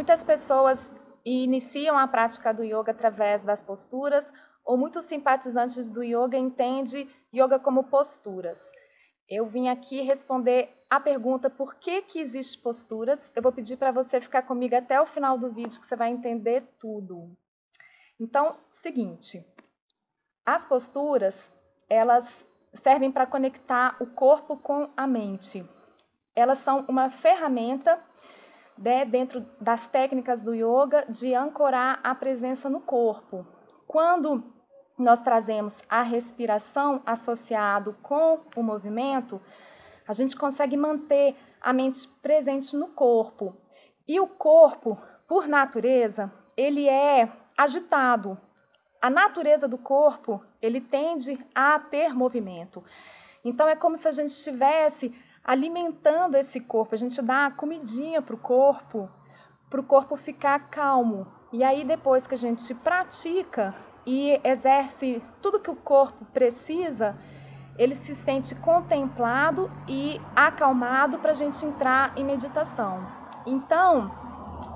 muitas pessoas iniciam a prática do yoga através das posturas, ou muitos simpatizantes do yoga entendem yoga como posturas. Eu vim aqui responder a pergunta por que, que existem posturas. Eu vou pedir para você ficar comigo até o final do vídeo que você vai entender tudo. Então, seguinte, as posturas, elas servem para conectar o corpo com a mente. Elas são uma ferramenta né, dentro das técnicas do yoga de ancorar a presença no corpo. Quando nós trazemos a respiração associado com o movimento, a gente consegue manter a mente presente no corpo. E o corpo, por natureza, ele é agitado. A natureza do corpo, ele tende a ter movimento. Então é como se a gente estivesse alimentando esse corpo, a gente dá comidinha para o corpo, para o corpo ficar calmo. E aí depois que a gente pratica e exerce tudo que o corpo precisa, ele se sente contemplado e acalmado para a gente entrar em meditação. Então,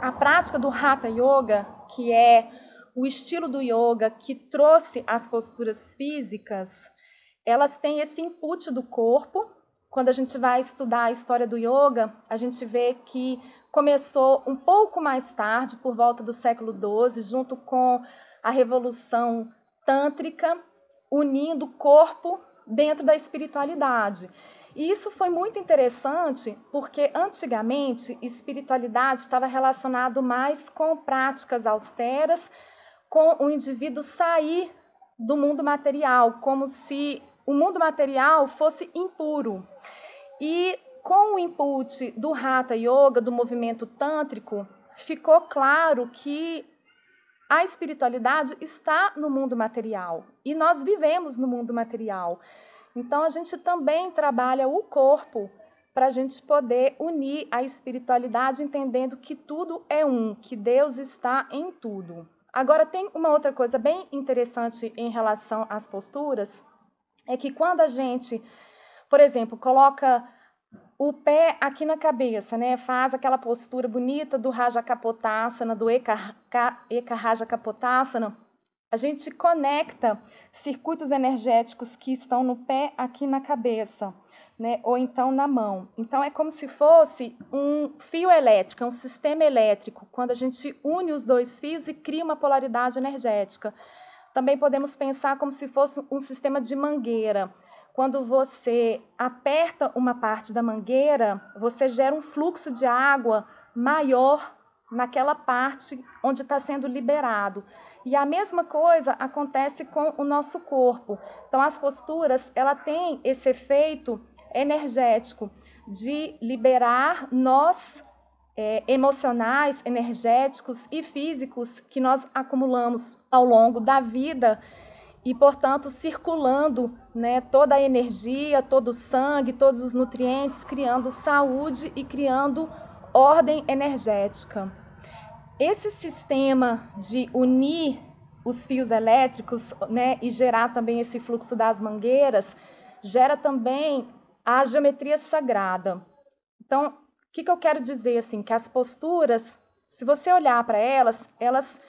a prática do Hatha Yoga, que é o estilo do yoga que trouxe as posturas físicas, elas têm esse input do corpo. Quando a gente vai estudar a história do yoga, a gente vê que começou um pouco mais tarde, por volta do século XII, junto com a revolução tântrica, unindo corpo dentro da espiritualidade. E isso foi muito interessante porque antigamente espiritualidade estava relacionado mais com práticas austeras, com o indivíduo sair do mundo material, como se o mundo material fosse impuro. E com o input do Hatha Yoga, do movimento tântrico, ficou claro que a espiritualidade está no mundo material e nós vivemos no mundo material. Então a gente também trabalha o corpo para a gente poder unir a espiritualidade, entendendo que tudo é um, que Deus está em tudo. Agora, tem uma outra coisa bem interessante em relação às posturas, é que quando a gente, por exemplo, coloca o pé aqui na cabeça, né? Faz aquela postura bonita do Raja Kapotasana, do Eka, Eka Raja Kapotasana. A gente conecta circuitos energéticos que estão no pé aqui na cabeça, né? Ou então na mão. Então é como se fosse um fio elétrico, é um sistema elétrico, quando a gente une os dois fios e cria uma polaridade energética. Também podemos pensar como se fosse um sistema de mangueira quando você aperta uma parte da mangueira, você gera um fluxo de água maior naquela parte onde está sendo liberado. E a mesma coisa acontece com o nosso corpo. Então, as posturas, ela tem esse efeito energético de liberar nós é, emocionais, energéticos e físicos que nós acumulamos ao longo da vida e, portanto, circulando né, toda a energia, todo o sangue, todos os nutrientes, criando saúde e criando ordem energética. Esse sistema de unir os fios elétricos né, e gerar também esse fluxo das mangueiras gera também a geometria sagrada. Então, o que, que eu quero dizer assim? Que as posturas, se você olhar para elas, elas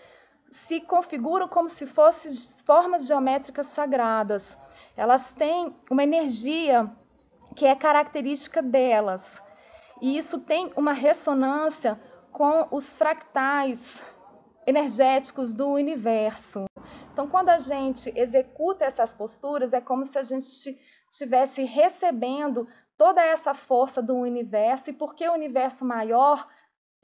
se configuram como se fossem formas geométricas sagradas. Elas têm uma energia que é característica delas. E isso tem uma ressonância com os fractais energéticos do universo. Então, quando a gente executa essas posturas, é como se a gente estivesse recebendo toda essa força do universo, e porque o universo maior,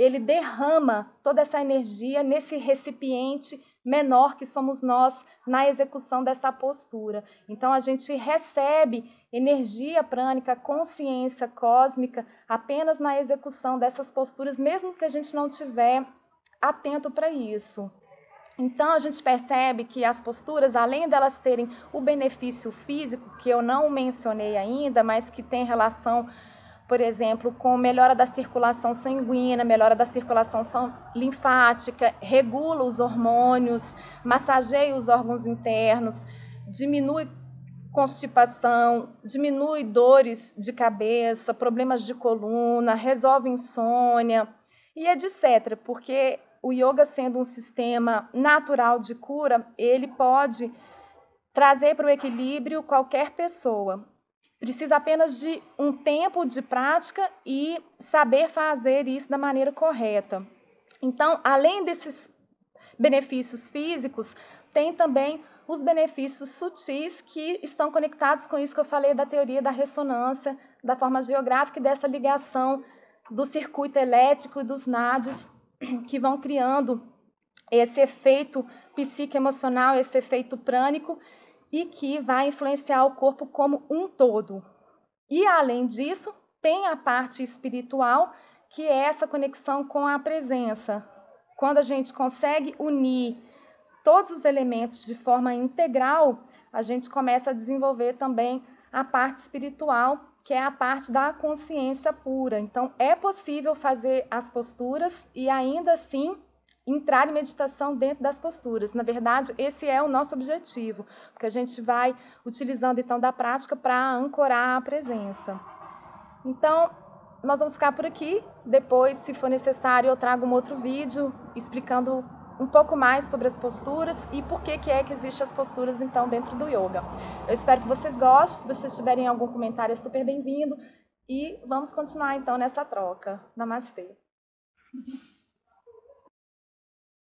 ele derrama toda essa energia nesse recipiente menor que somos nós na execução dessa postura. Então a gente recebe energia prânica, consciência cósmica apenas na execução dessas posturas, mesmo que a gente não tiver atento para isso. Então a gente percebe que as posturas, além delas terem o benefício físico que eu não mencionei ainda, mas que tem relação por exemplo, com melhora da circulação sanguínea, melhora da circulação linfática, regula os hormônios, massageia os órgãos internos, diminui constipação, diminui dores de cabeça, problemas de coluna, resolve insônia. e etc. Porque o yoga, sendo um sistema natural de cura, ele pode trazer para o equilíbrio qualquer pessoa. Precisa apenas de um tempo de prática e saber fazer isso da maneira correta. Então, além desses benefícios físicos, tem também os benefícios sutis que estão conectados com isso que eu falei da teoria da ressonância, da forma geográfica e dessa ligação do circuito elétrico e dos NADs que vão criando esse efeito psicoemocional, esse efeito prânico e que vai influenciar o corpo como um todo. E além disso, tem a parte espiritual, que é essa conexão com a presença. Quando a gente consegue unir todos os elementos de forma integral, a gente começa a desenvolver também a parte espiritual, que é a parte da consciência pura. Então, é possível fazer as posturas e ainda assim entrar em meditação dentro das posturas. Na verdade, esse é o nosso objetivo, porque a gente vai utilizando então da prática para ancorar a presença. Então, nós vamos ficar por aqui. Depois, se for necessário, eu trago um outro vídeo explicando um pouco mais sobre as posturas e por que, que é que existem as posturas, então, dentro do yoga. Eu espero que vocês gostem. Se vocês tiverem algum comentário, é super bem-vindo. E vamos continuar, então, nessa troca. Namastê.